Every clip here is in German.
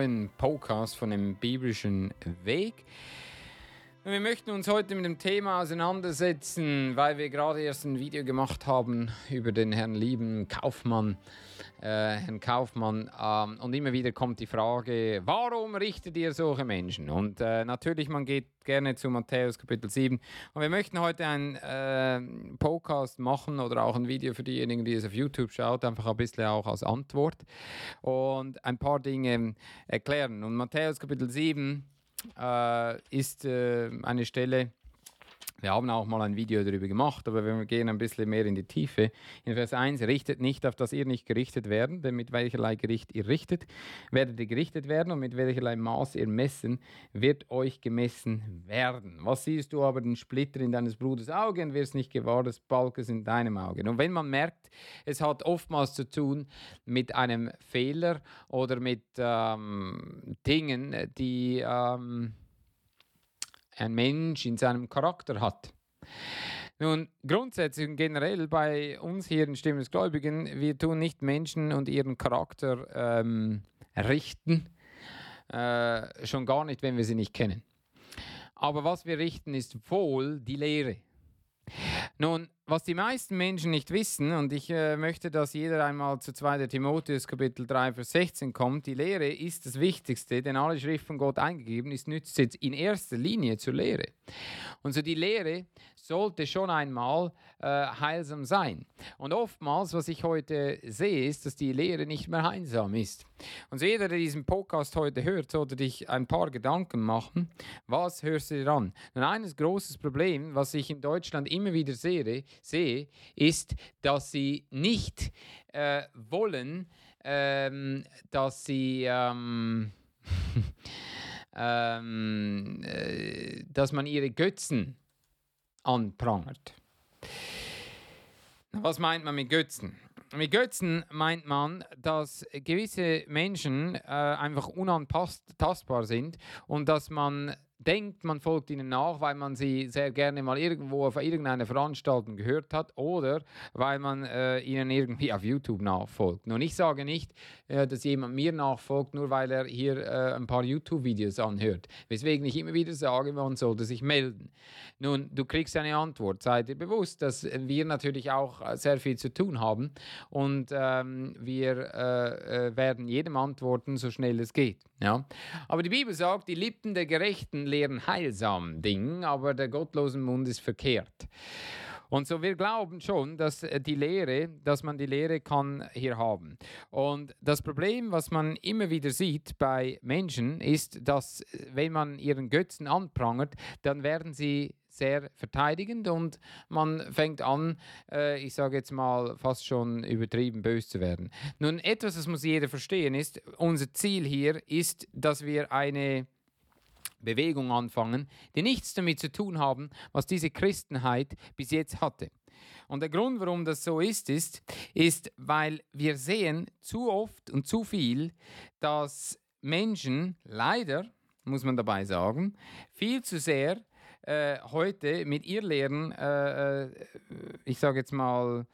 Neuen Podcast von dem biblischen Weg. Und wir möchten uns heute mit dem Thema auseinandersetzen, weil wir gerade erst ein Video gemacht haben über den Herrn lieben Kaufmann, äh, Herrn Kaufmann. Ähm, und immer wieder kommt die Frage, warum richtet ihr solche Menschen? Und äh, natürlich, man geht gerne zu Matthäus Kapitel 7. Und wir möchten heute einen äh, Podcast machen oder auch ein Video für diejenigen, die es auf YouTube schaut, einfach ein bisschen auch als Antwort und ein paar Dinge erklären. Und Matthäus Kapitel 7 äh, ist äh, eine Stelle, wir haben auch mal ein Video darüber gemacht, aber wir gehen ein bisschen mehr in die Tiefe. In Vers 1, richtet nicht, auf dass ihr nicht gerichtet werden, denn mit welcherlei Gericht ihr richtet, werdet ihr gerichtet werden und mit welcherlei Maß ihr messen, wird euch gemessen werden. Was siehst du aber den Splitter in deines Bruders Auge und wirst nicht gewahr des Balkes in deinem Auge. Und wenn man merkt, es hat oftmals zu tun mit einem Fehler oder mit ähm, Dingen, die... Ähm, ein Mensch in seinem Charakter hat. Nun, grundsätzlich und generell bei uns hier in Stimmen des Gläubigen, wir tun nicht Menschen und ihren Charakter ähm, richten, äh, schon gar nicht, wenn wir sie nicht kennen. Aber was wir richten, ist wohl die Lehre. Nun, was die meisten Menschen nicht wissen, und ich äh, möchte, dass jeder einmal zu 2. Timotheus Kapitel 3, Vers 16 kommt, die Lehre ist das Wichtigste, denn alle Schrift von Gott eingegeben ist, nützt jetzt in erster Linie zur Lehre. Und so die Lehre sollte schon einmal äh, heilsam sein. Und oftmals, was ich heute sehe, ist, dass die Lehre nicht mehr heilsam ist. Und so jeder, der diesen Podcast heute hört, sollte dich ein paar Gedanken machen. Was hörst du dir an? Und ein großes Problem, was ich in Deutschland immer wieder sehe, sehe ist, dass sie nicht äh, wollen, ähm, dass sie... Ähm, ähm, äh, dass man ihre Götzen anprangert. Was meint man mit Götzen? Mit Götzen meint man, dass gewisse Menschen äh, einfach unantastbar sind und dass man denkt, man folgt ihnen nach, weil man sie sehr gerne mal irgendwo auf irgendeiner Veranstaltung gehört hat oder weil man äh, ihnen irgendwie auf YouTube nachfolgt. Nun, ich sage nicht, äh, dass jemand mir nachfolgt, nur weil er hier äh, ein paar YouTube-Videos anhört. Weswegen ich immer wieder sage, man sollte sich melden. Nun, du kriegst eine Antwort. Sei dir bewusst, dass wir natürlich auch äh, sehr viel zu tun haben und ähm, wir äh, äh, werden jedem antworten, so schnell es geht. Ja? Aber die Bibel sagt, die Lippen der Gerechten lehren heilsam Dinge, aber der gottlosen Mund ist verkehrt. Und so wir glauben schon, dass äh, die Lehre, dass man die Lehre kann hier haben. Und das Problem, was man immer wieder sieht bei Menschen, ist, dass äh, wenn man ihren Götzen anprangert, dann werden sie sehr verteidigend und man fängt an, äh, ich sage jetzt mal, fast schon übertrieben böse zu werden. Nun, etwas, das muss jeder verstehen, ist, unser Ziel hier ist, dass wir eine Bewegung anfangen, die nichts damit zu tun haben, was diese Christenheit bis jetzt hatte. Und der Grund, warum das so ist, ist, ist, weil wir sehen zu oft und zu viel, dass Menschen leider, muss man dabei sagen, viel zu sehr äh, heute mit ihr Lehren, äh, äh ich sage jetzt mal,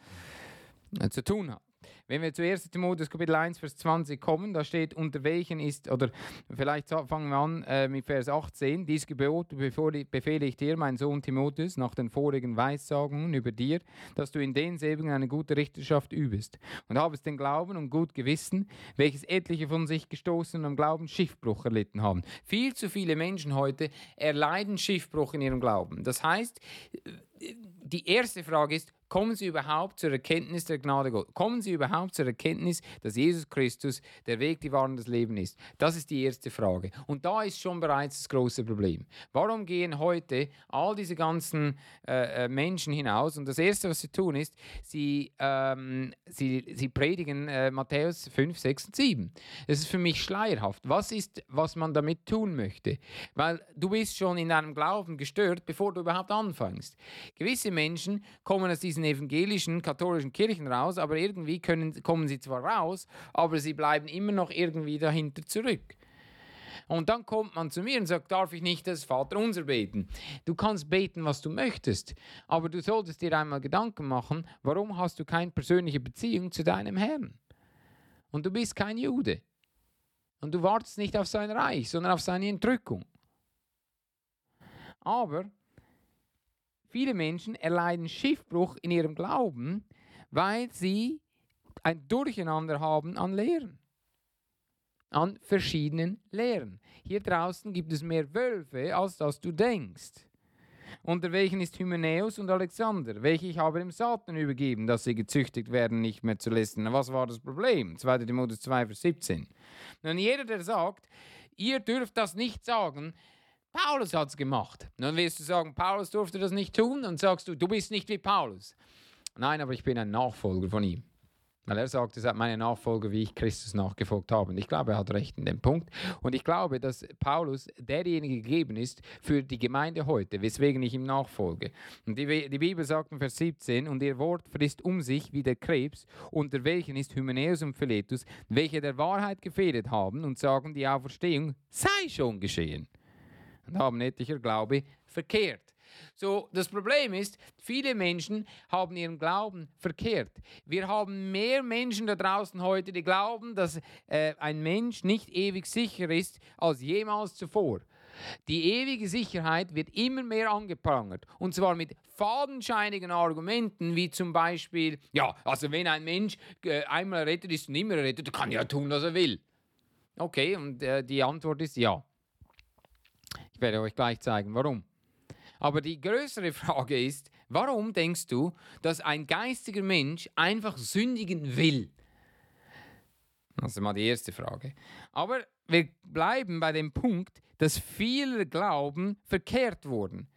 äh, zu tun haben. Wenn wir zu 1. Timotheus Kapitel 1, Vers 20 kommen, da steht, unter welchen ist, oder vielleicht fangen wir an äh, mit Vers 18, dies Gebot befehle ich dir, mein Sohn Timotheus, nach den vorigen Weissagungen über dir, dass du in denselben eine gute Richterschaft übest und habest den Glauben und gut Gewissen, welches etliche von sich gestoßen und am Glauben Schiffbruch erlitten haben. Viel zu viele Menschen heute erleiden Schiffbruch in ihrem Glauben. Das heißt, die erste Frage ist, kommen sie überhaupt zur Erkenntnis der Gnade Gottes? Kommen sie überhaupt zur Erkenntnis, dass Jesus Christus der Weg, die Wahrheit und das Leben ist? Das ist die erste Frage. Und da ist schon bereits das große Problem. Warum gehen heute all diese ganzen äh, äh Menschen hinaus? Und das Erste, was sie tun, ist, sie, ähm, sie, sie predigen äh, Matthäus 5, 6 und 7. Das ist für mich schleierhaft. Was ist, was man damit tun möchte? Weil du bist schon in deinem Glauben gestört, bevor du überhaupt anfängst. Gewisse Menschen kommen aus diesen evangelischen, katholischen Kirchen raus, aber irgendwie können, kommen sie zwar raus, aber sie bleiben immer noch irgendwie dahinter zurück. Und dann kommt man zu mir und sagt, darf ich nicht das Vaterunser beten? Du kannst beten, was du möchtest, aber du solltest dir einmal Gedanken machen, warum hast du keine persönliche Beziehung zu deinem Herrn? Und du bist kein Jude. Und du wartest nicht auf sein Reich, sondern auf seine Entrückung. Aber viele Menschen erleiden Schiffbruch in ihrem Glauben, weil sie ein Durcheinander haben an Lehren. An verschiedenen Lehren. Hier draußen gibt es mehr Wölfe, als dass du denkst. Unter welchen ist Hymenäus und Alexander, welche ich habe dem Satan übergeben, dass sie gezüchtigt werden, nicht mehr zu lästern. Was war das Problem? 2. Timotheus 2, Vers 17. Nun, jeder, der sagt, ihr dürft das nicht sagen, Paulus hat es gemacht. Dann wirst du sagen, Paulus durfte das nicht tun und sagst du, du bist nicht wie Paulus. Nein, aber ich bin ein Nachfolger von ihm. Weil er sagt, er seid meine Nachfolger, wie ich Christus nachgefolgt habe. Und ich glaube, er hat recht in dem Punkt. Und ich glaube, dass Paulus derjenige gegeben ist für die Gemeinde heute, weswegen ich ihm nachfolge. Und die, die Bibel sagt in Vers 17, und ihr Wort frisst um sich wie der Krebs, unter welchen ist Hymenäus und Philetus, welche der Wahrheit gefehlt haben und sagen, die Auferstehung sei schon geschehen und haben etlicher Glaube verkehrt. So, das Problem ist, viele Menschen haben ihren Glauben verkehrt. Wir haben mehr Menschen da draußen heute, die glauben, dass äh, ein Mensch nicht ewig sicher ist als jemals zuvor. Die ewige Sicherheit wird immer mehr angeprangert. Und zwar mit fadenscheinigen Argumenten, wie zum Beispiel, ja, also wenn ein Mensch äh, einmal errettet ist und immer errettet, kann er ja tun, was er will. Okay, und äh, die Antwort ist ja. Ich werde euch gleich zeigen, warum. Aber die größere Frage ist, warum denkst du, dass ein geistiger Mensch einfach sündigen will? Das ist mal die erste Frage. Aber wir bleiben bei dem Punkt, dass viele Glauben verkehrt wurden.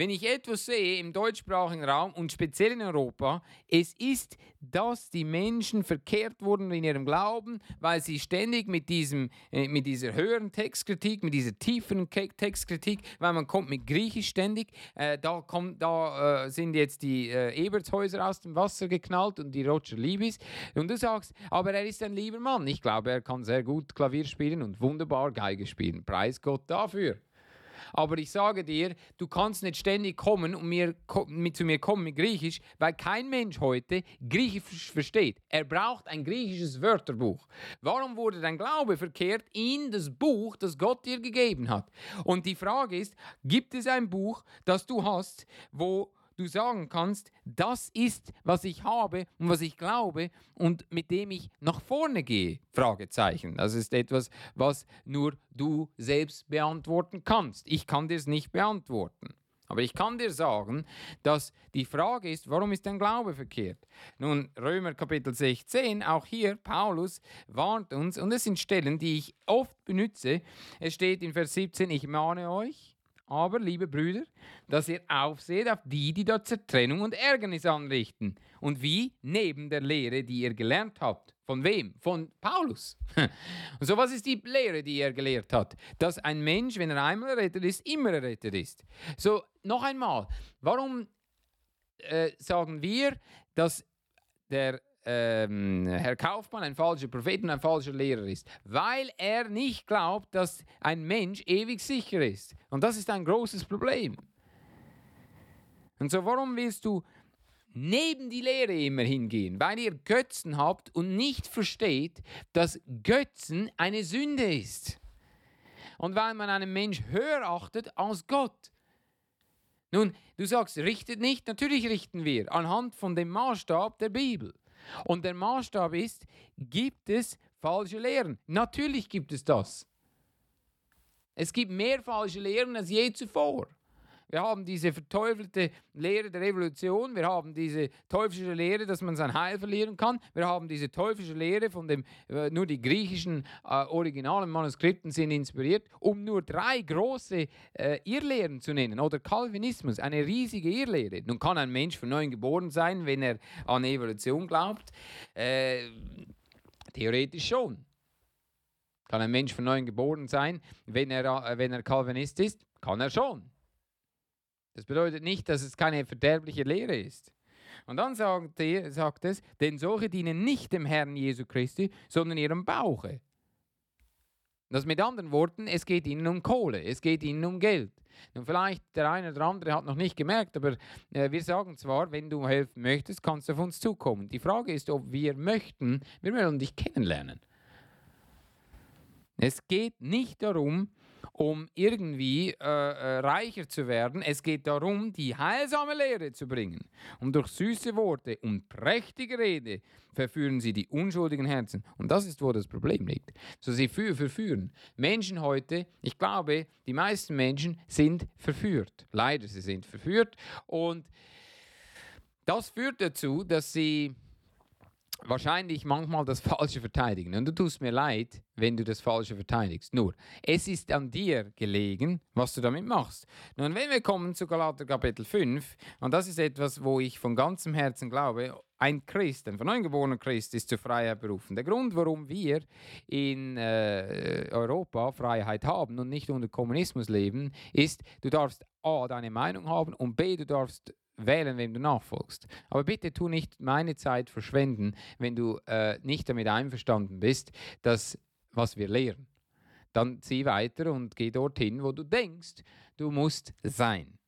Wenn ich etwas sehe im deutschsprachigen Raum und speziell in Europa, es ist, dass die Menschen verkehrt wurden in ihrem Glauben, weil sie ständig mit, diesem, äh, mit dieser höheren Textkritik, mit dieser tieferen Textkritik, weil man kommt mit Griechisch ständig, äh, da, kommt, da äh, sind jetzt die äh, Ebertshäuser aus dem Wasser geknallt und die Roger Liebis und du sagst, aber er ist ein lieber Mann. Ich glaube, er kann sehr gut Klavier spielen und wunderbar Geige spielen. Preis Gott dafür. Aber ich sage dir, du kannst nicht ständig kommen und mir, mit, zu mir kommen mit Griechisch, weil kein Mensch heute Griechisch versteht. Er braucht ein griechisches Wörterbuch. Warum wurde dein Glaube verkehrt in das Buch, das Gott dir gegeben hat? Und die Frage ist, gibt es ein Buch, das du hast, wo du sagen kannst, das ist, was ich habe und was ich glaube und mit dem ich nach vorne gehe? Fragezeichen. Das ist etwas, was nur du selbst beantworten kannst. Ich kann dir es nicht beantworten. Aber ich kann dir sagen, dass die Frage ist, warum ist dein Glaube verkehrt? Nun, Römer Kapitel 16, auch hier, Paulus warnt uns, und es sind Stellen, die ich oft benutze. Es steht in Vers 17, ich mahne euch, aber, liebe Brüder, dass ihr aufseht auf die, die dort Zertrennung und Ärgernis anrichten. Und wie? Neben der Lehre, die ihr gelernt habt. Von wem? Von Paulus. Und so, was ist die Lehre, die er gelehrt hat? Dass ein Mensch, wenn er einmal errettet ist, immer errettet ist. So, noch einmal, warum äh, sagen wir, dass der ähm, Herr Kaufmann ein falscher Prophet und ein falscher Lehrer ist, weil er nicht glaubt, dass ein Mensch ewig sicher ist. Und das ist ein großes Problem. Und so, warum willst du neben die Lehre immer hingehen? Weil ihr Götzen habt und nicht versteht, dass Götzen eine Sünde ist. Und weil man einen Mensch höher achtet als Gott. Nun, du sagst, richtet nicht, natürlich richten wir anhand von dem Maßstab der Bibel. Und der Maßstab ist, gibt es falsche Lehren? Natürlich gibt es das. Es gibt mehr falsche Lehren als je zuvor. Wir haben diese verteufelte Lehre der Evolution. Wir haben diese teuflische Lehre, dass man sein Heil verlieren kann. Wir haben diese teuflische Lehre, von dem äh, nur die griechischen äh, originalen Manuskripten sind inspiriert, um nur drei große äh, Irrlehren zu nennen. Oder Calvinismus, eine riesige Irrlehre. Nun kann ein Mensch von neuem geboren sein, wenn er an Evolution glaubt. Äh, theoretisch schon. Kann ein Mensch von neuem geboren sein, wenn er, äh, wenn er Calvinist ist? Kann er schon. Das bedeutet nicht, dass es keine verderbliche Lehre ist. Und dann sagt, er, sagt es, denn solche dienen nicht dem Herrn Jesu Christi, sondern ihrem Bauche. Das mit anderen Worten, es geht ihnen um Kohle, es geht ihnen um Geld. Und vielleicht der eine oder andere hat noch nicht gemerkt, aber äh, wir sagen zwar, wenn du helfen möchtest, kannst du auf uns zukommen. Die Frage ist, ob wir möchten, wir wollen dich kennenlernen. Es geht nicht darum, um irgendwie äh, äh, reicher zu werden. Es geht darum, die heilsame Lehre zu bringen. Und durch süße Worte und prächtige Rede verführen sie die unschuldigen Herzen. Und das ist, wo das Problem liegt. So sie verführen. Menschen heute, ich glaube, die meisten Menschen sind verführt. Leider, sie sind verführt. Und das führt dazu, dass sie wahrscheinlich manchmal das Falsche verteidigen. Und du tust mir leid, wenn du das Falsche verteidigst. Nur, es ist an dir gelegen, was du damit machst. Nun, wenn wir kommen zu Galater Kapitel 5, und das ist etwas, wo ich von ganzem Herzen glaube, ein Christ, ein von neuem geborener Christ, ist zur Freiheit berufen. Der Grund, warum wir in äh, Europa Freiheit haben und nicht unter Kommunismus leben, ist, du darfst A, deine Meinung haben und B, du darfst wählen, wem du nachfolgst. Aber bitte tu nicht meine Zeit verschwenden, wenn du äh, nicht damit einverstanden bist, dass was wir lehren. Dann zieh weiter und geh dorthin, wo du denkst, du musst sein.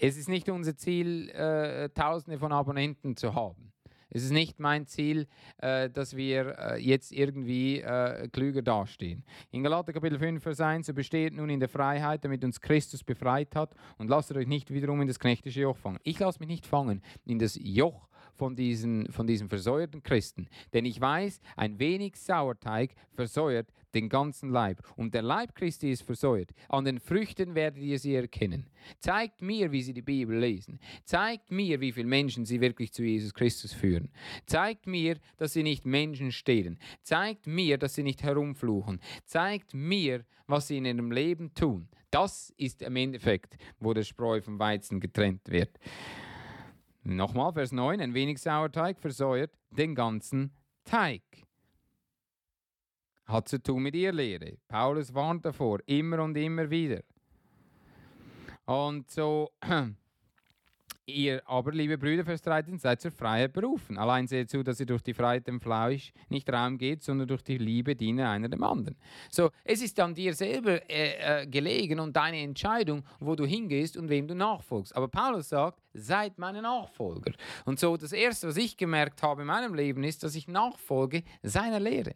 Es ist nicht unser Ziel, äh, Tausende von Abonnenten zu haben. Es ist nicht mein Ziel, äh, dass wir äh, jetzt irgendwie äh, klüger dastehen. In Galater Kapitel 5, Vers 1, so besteht nun in der Freiheit, damit uns Christus befreit hat und lasst euch nicht wiederum in das knechtische Joch fangen. Ich lasse mich nicht fangen in das Joch von diesen, von diesen versäuerten Christen. Denn ich weiß, ein wenig Sauerteig versäuert den ganzen Leib. Und der Leib Christi ist versäuert. An den Früchten werdet ihr sie erkennen. Zeigt mir, wie sie die Bibel lesen. Zeigt mir, wie viele Menschen sie wirklich zu Jesus Christus führen. Zeigt mir, dass sie nicht Menschen stehlen. Zeigt mir, dass sie nicht herumfluchen. Zeigt mir, was sie in ihrem Leben tun. Das ist im Endeffekt, wo der Spreu vom Weizen getrennt wird. Nochmal Vers 9, ein wenig Sauerteig versäuert den ganzen Teig. Hat zu tun mit ihr Lehre. Paulus warnt davor, immer und immer wieder. Und so Ihr aber, liebe Brüder, Vers 13, seid zur Freiheit berufen. Allein seht zu, dass ihr durch die Freiheit dem Fleisch nicht Raum geht, sondern durch die Liebe diene einer dem anderen. So, es ist an dir selber äh, äh, gelegen und deine Entscheidung, wo du hingehst und wem du nachfolgst. Aber Paulus sagt, seid meine Nachfolger. Und so, das Erste, was ich gemerkt habe in meinem Leben, ist, dass ich nachfolge seiner Lehre.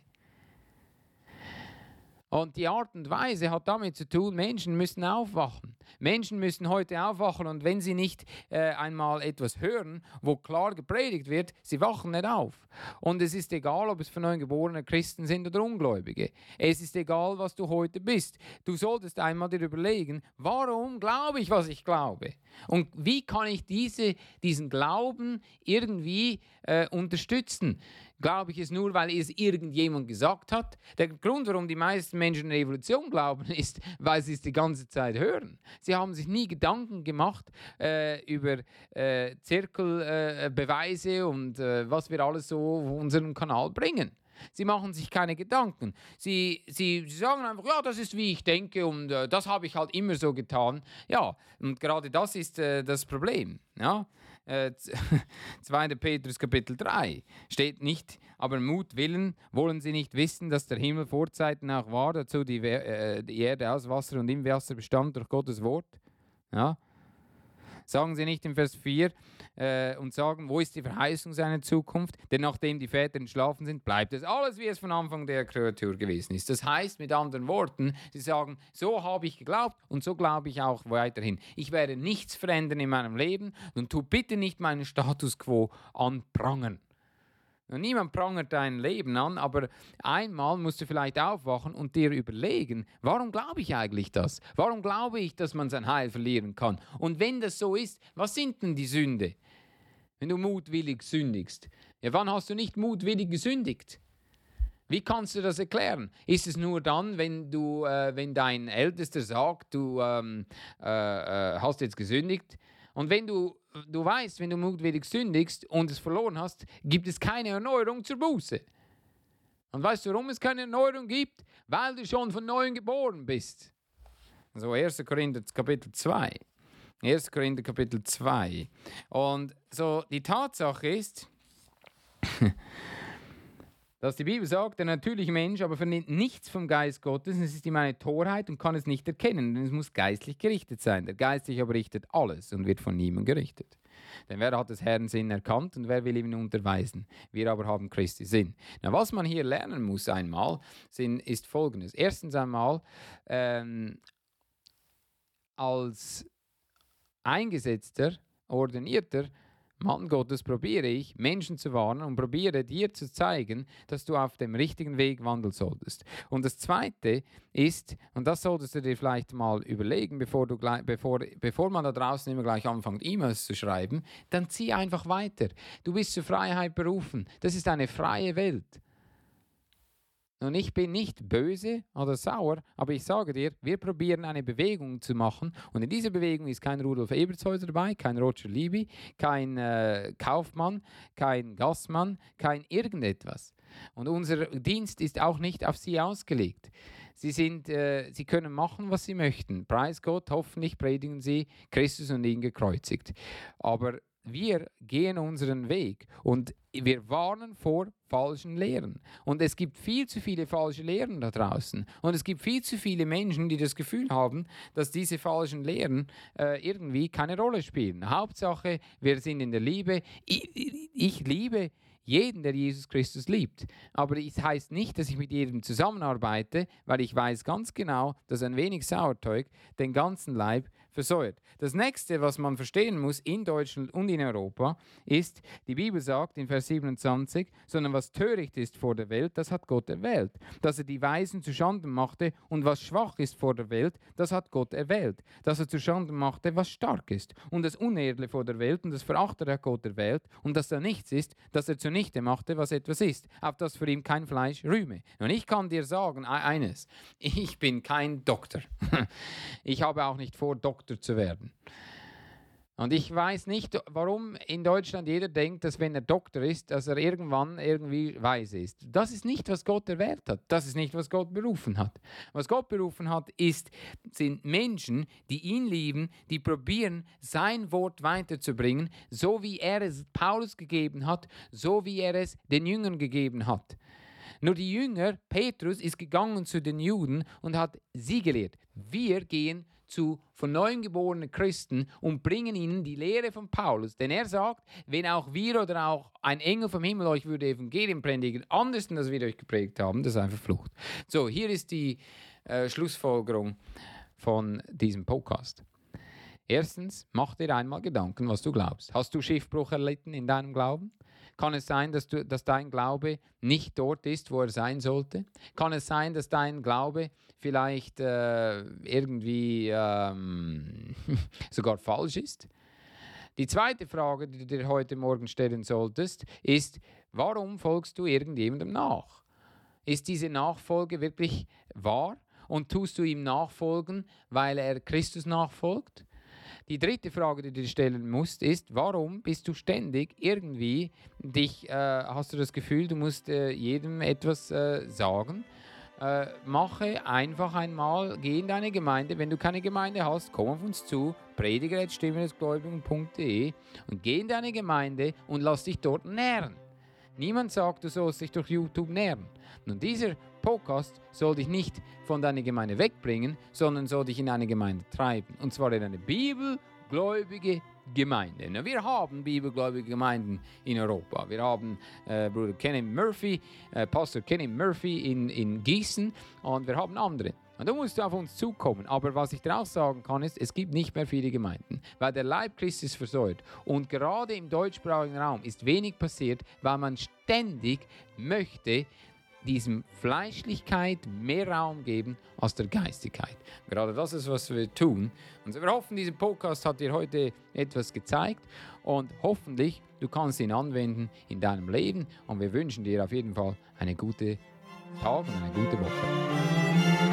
Und die Art und Weise hat damit zu tun, Menschen müssen aufwachen. Menschen müssen heute aufwachen und wenn sie nicht äh, einmal etwas hören, wo klar gepredigt wird, sie wachen nicht auf. Und es ist egal, ob es von neuen geborene Christen sind oder Ungläubige. Es ist egal, was du heute bist. Du solltest einmal dir überlegen, warum glaube ich, was ich glaube? Und wie kann ich diese, diesen Glauben irgendwie äh, unterstützen? Glaube ich es nur, weil es irgendjemand gesagt hat? Der Grund, warum die meisten Menschen an Revolution glauben, ist, weil sie es die ganze Zeit hören. Sie haben sich nie Gedanken gemacht äh, über äh, Zirkelbeweise äh, und äh, was wir alles so auf unserem Kanal bringen. Sie machen sich keine Gedanken. Sie, sie, sie sagen einfach, ja, das ist wie ich denke und äh, das habe ich halt immer so getan. Ja, und gerade das ist äh, das Problem. Ja? Äh, 2. Petrus Kapitel 3 steht nicht, aber Mut willen wollen sie nicht wissen, dass der Himmel vor Zeiten auch war, dazu die, äh, die Erde aus Wasser und im Wasser bestand durch Gottes Wort. Ja? Sagen sie nicht im Vers 4, äh, und sagen, wo ist die Verheißung seiner Zukunft? Denn nachdem die Väter entschlafen sind, bleibt es alles, wie es von Anfang der Kreatur gewesen ist. Das heißt mit anderen Worten, sie sagen, so habe ich geglaubt und so glaube ich auch weiterhin. Ich werde nichts verändern in meinem Leben und tu bitte nicht meinen Status quo anprangern. Niemand prangert dein Leben an, aber einmal musst du vielleicht aufwachen und dir überlegen, warum glaube ich eigentlich das? Warum glaube ich, dass man sein Heil verlieren kann? Und wenn das so ist, was sind denn die Sünde? Wenn du mutwillig sündigst. Ja, wann hast du nicht mutwillig gesündigt? Wie kannst du das erklären? Ist es nur dann, wenn du, äh, wenn dein Ältester sagt, du ähm, äh, äh, hast jetzt gesündigt? Und wenn du, du weißt, wenn du mutwillig sündigst und es verloren hast, gibt es keine Erneuerung zur Buße. Und weißt du, warum es keine Erneuerung gibt? Weil du schon von neuem geboren bist. So 1. Korinther Kapitel 2. 1. Korinther Kapitel 2. Und so die Tatsache ist, dass die Bibel sagt, der natürliche Mensch aber vernimmt nichts vom Geist Gottes, es ist ihm eine Torheit und kann es nicht erkennen, denn es muss geistlich gerichtet sein. Der Geistliche aber richtet alles und wird von niemandem gerichtet. Denn wer hat des Herrn Sinn erkannt und wer will ihm unterweisen? Wir aber haben Christi Sinn. Na, was man hier lernen muss einmal, sind, ist folgendes. Erstens einmal, ähm, als eingesetzter, ordinierter Mann Gottes probiere ich, Menschen zu warnen und probiere dir zu zeigen, dass du auf dem richtigen Weg wandeln solltest. Und das Zweite ist, und das solltest du dir vielleicht mal überlegen, bevor, du bevor, bevor man da draußen immer gleich anfängt, E-Mails zu schreiben, dann zieh einfach weiter. Du bist zur Freiheit berufen. Das ist eine freie Welt. Und ich bin nicht böse oder sauer, aber ich sage dir, wir probieren eine Bewegung zu machen. Und in dieser Bewegung ist kein Rudolf Ebertshäuser dabei, kein Roger Libby, kein äh, Kaufmann, kein Gassmann, kein irgendetwas. Und unser Dienst ist auch nicht auf sie ausgelegt. Sie, sind, äh, sie können machen, was sie möchten. Preis Gott, hoffentlich predigen sie Christus und ihn gekreuzigt. Aber wir gehen unseren Weg und wir warnen vor falschen Lehren. Und es gibt viel zu viele falsche Lehren da draußen. Und es gibt viel zu viele Menschen, die das Gefühl haben, dass diese falschen Lehren äh, irgendwie keine Rolle spielen. Hauptsache, wir sind in der Liebe. Ich, ich, liebe jeden, der Jesus Christus liebt. Aber es heißt nicht, dass ich mit jedem zusammenarbeite, weil ich weiß ganz genau, dass ein wenig Sauerteig den ganzen Leib versäuert. Das nächste, was man verstehen muss in Deutschland und in Europa, ist, die Bibel sagt in Vers 27, sondern was töricht ist vor der Welt, das hat Gott erwählt. Dass er die Weisen zu Schanden machte und was schwach ist vor der Welt, das hat Gott erwählt. Dass er zu Schanden machte, was stark ist. Und das Unedle vor der Welt und das Verachter hat Gott erwählt. Und dass er nichts ist, dass er zunichte machte, was etwas ist, auf das für ihn kein Fleisch rühme. Und ich kann dir sagen, eines, ich bin kein Doktor. Ich habe auch nicht vor, Doktor Doktor zu werden. Und ich weiß nicht, warum in Deutschland jeder denkt, dass wenn er Doktor ist, dass er irgendwann irgendwie weise ist. Das ist nicht, was Gott erwählt hat. Das ist nicht, was Gott berufen hat. Was Gott berufen hat, ist, sind Menschen, die ihn lieben, die probieren, sein Wort weiterzubringen, so wie er es Paulus gegeben hat, so wie er es den Jüngern gegeben hat. Nur die Jünger, Petrus, ist gegangen zu den Juden und hat sie gelehrt. Wir gehen zu zu von neuem geborenen Christen und bringen ihnen die Lehre von Paulus. Denn er sagt, wenn auch wir oder auch ein Engel vom Himmel euch würde Evangelium predigen, anders als wir euch geprägt haben, das ist einfach Flucht. So, hier ist die äh, Schlussfolgerung von diesem Podcast. Erstens, mach dir einmal Gedanken, was du glaubst. Hast du Schiffbruch erlitten in deinem Glauben? Kann es sein, dass, du, dass dein Glaube nicht dort ist, wo er sein sollte? Kann es sein, dass dein Glaube vielleicht äh, irgendwie ähm, sogar falsch ist? Die zweite Frage, die du dir heute Morgen stellen solltest, ist, warum folgst du irgendjemandem nach? Ist diese Nachfolge wirklich wahr? Und tust du ihm nachfolgen, weil er Christus nachfolgt? Die dritte Frage, die du dir stellen musst, ist, warum bist du ständig irgendwie dich, äh, hast du das Gefühl, du musst äh, jedem etwas äh, sagen? Äh, mache einfach einmal, geh in deine Gemeinde. Wenn du keine Gemeinde hast, komm auf uns zu, prediger.stimmesgläubigen.de und geh in deine Gemeinde und lass dich dort nähren. Niemand sagt, du sollst dich durch YouTube nähren. Und dieser Podcast soll dich nicht von deiner Gemeinde wegbringen, sondern soll dich in eine Gemeinde treiben. Und zwar in eine bibelgläubige Gemeinde. Na, wir haben bibelgläubige Gemeinden in Europa. Wir haben äh, Bruder Kenny Murphy, äh, Pastor Kenny Murphy in, in Gießen und wir haben andere. Und da musst du auf uns zukommen. Aber was ich dir sagen kann, ist, es gibt nicht mehr viele Gemeinden, weil der Leib Christi ist versäuert. Und gerade im deutschsprachigen Raum ist wenig passiert, weil man ständig möchte, diesem Fleischlichkeit mehr Raum geben als der Geistigkeit. Gerade das ist, was wir tun. Und wir hoffen, dieser Podcast hat dir heute etwas gezeigt und hoffentlich du kannst ihn anwenden in deinem Leben. Und wir wünschen dir auf jeden Fall eine gute Tag und eine gute Woche.